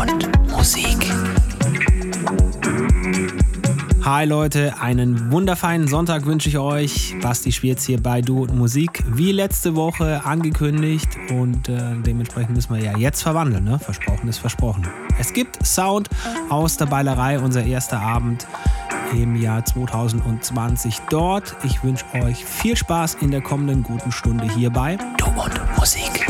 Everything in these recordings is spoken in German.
und Musik. Hi Leute, einen wundervollen Sonntag wünsche ich euch. Basti spielt hier bei Du und Musik, wie letzte Woche angekündigt und äh, dementsprechend müssen wir ja jetzt verwandeln. Ne? Versprochen ist versprochen. Es gibt Sound aus der Beilerei, unser erster Abend im Jahr 2020 dort. Ich wünsche euch viel Spaß in der kommenden guten Stunde hierbei. Du und Musik.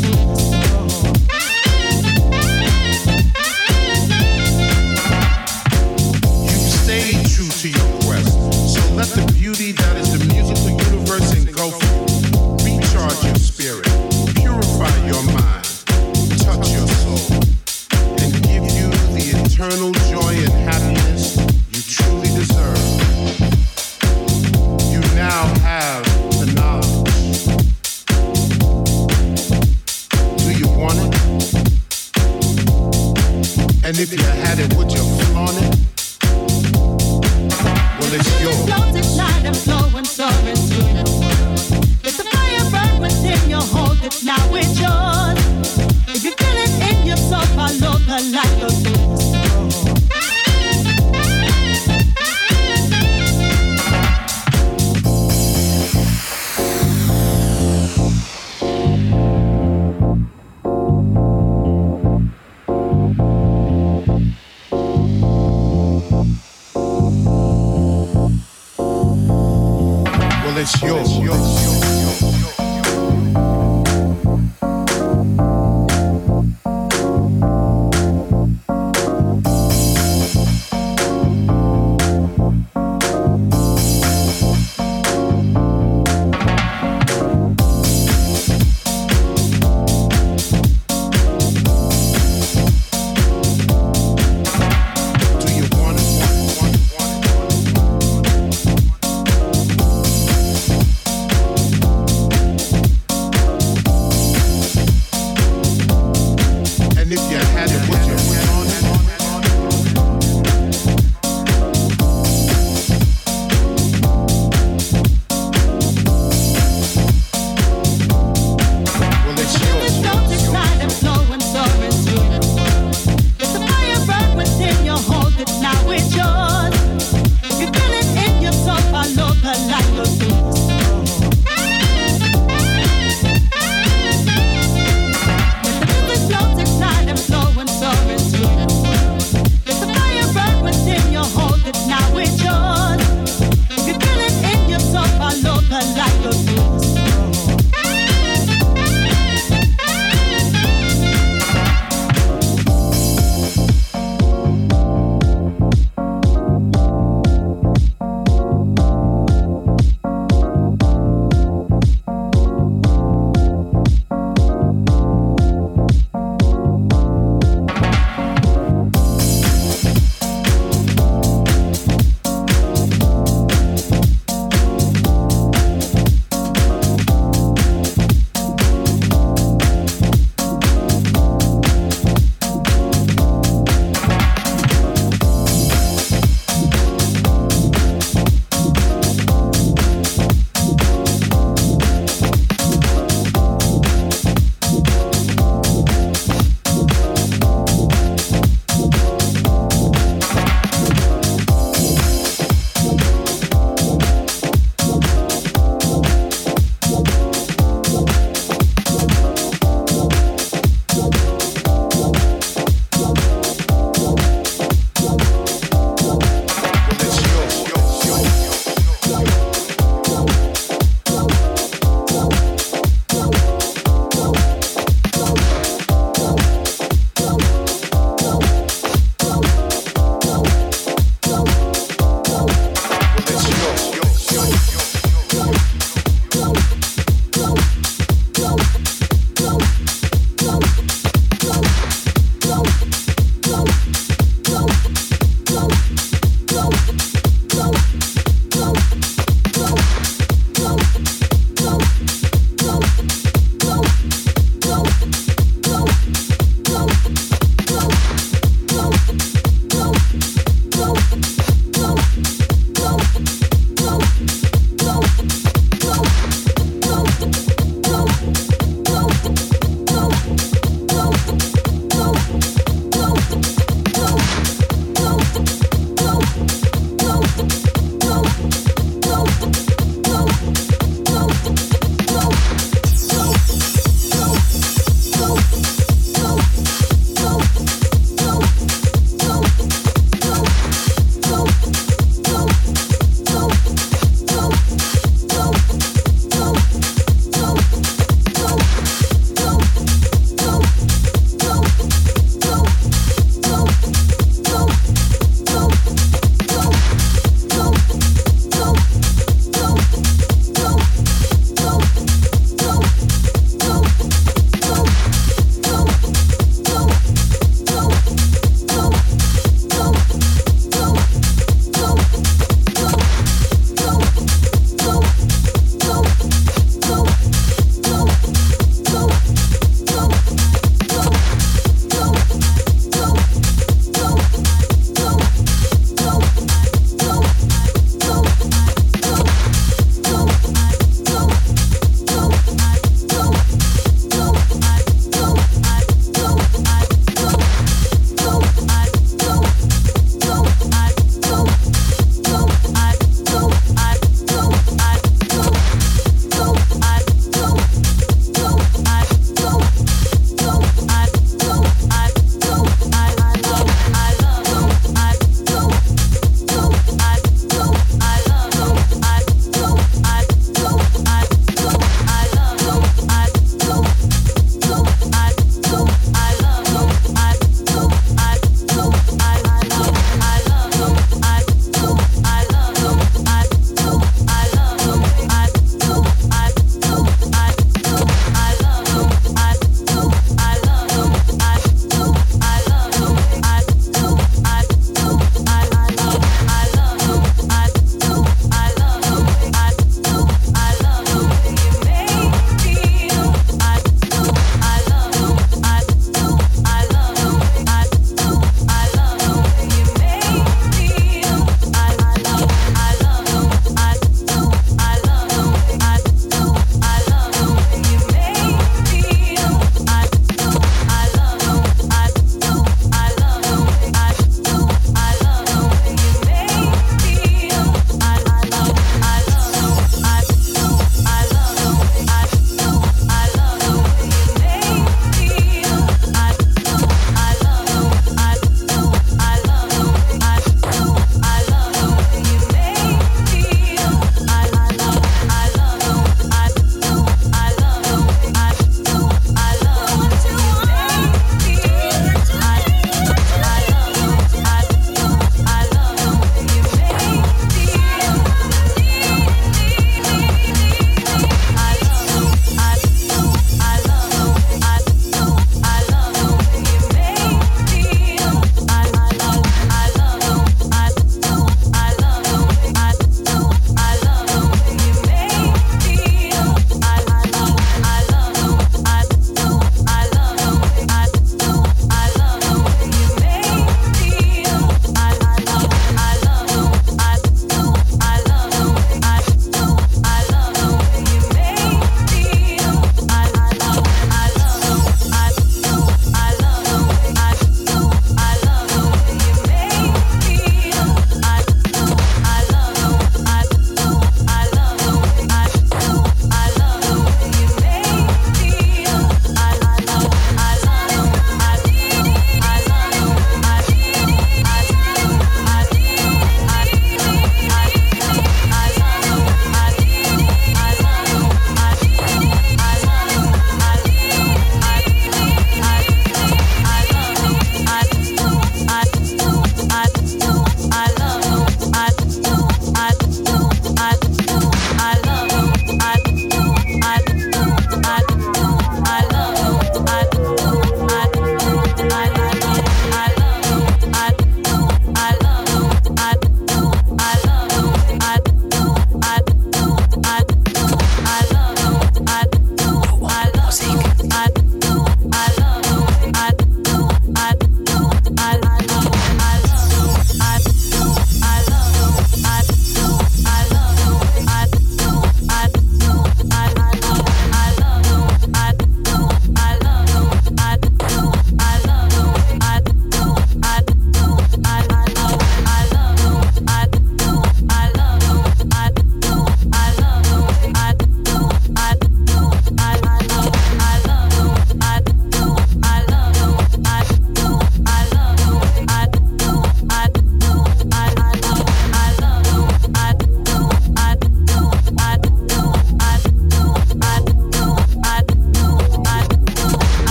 it's yours.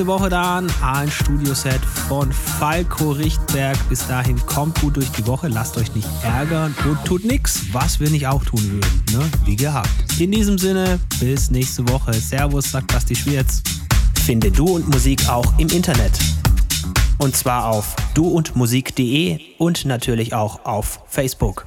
Nächste Woche dann ein Studioset von Falco Richtberg. Bis dahin kommt gut durch die Woche, lasst euch nicht ärgern und tut nichts, was wir nicht auch tun würden, ne? wie gehabt. In diesem Sinne, bis nächste Woche. Servus, sagt Basti Schwierz. Finde Du und Musik auch im Internet. Und zwar auf duundmusik.de und natürlich auch auf Facebook.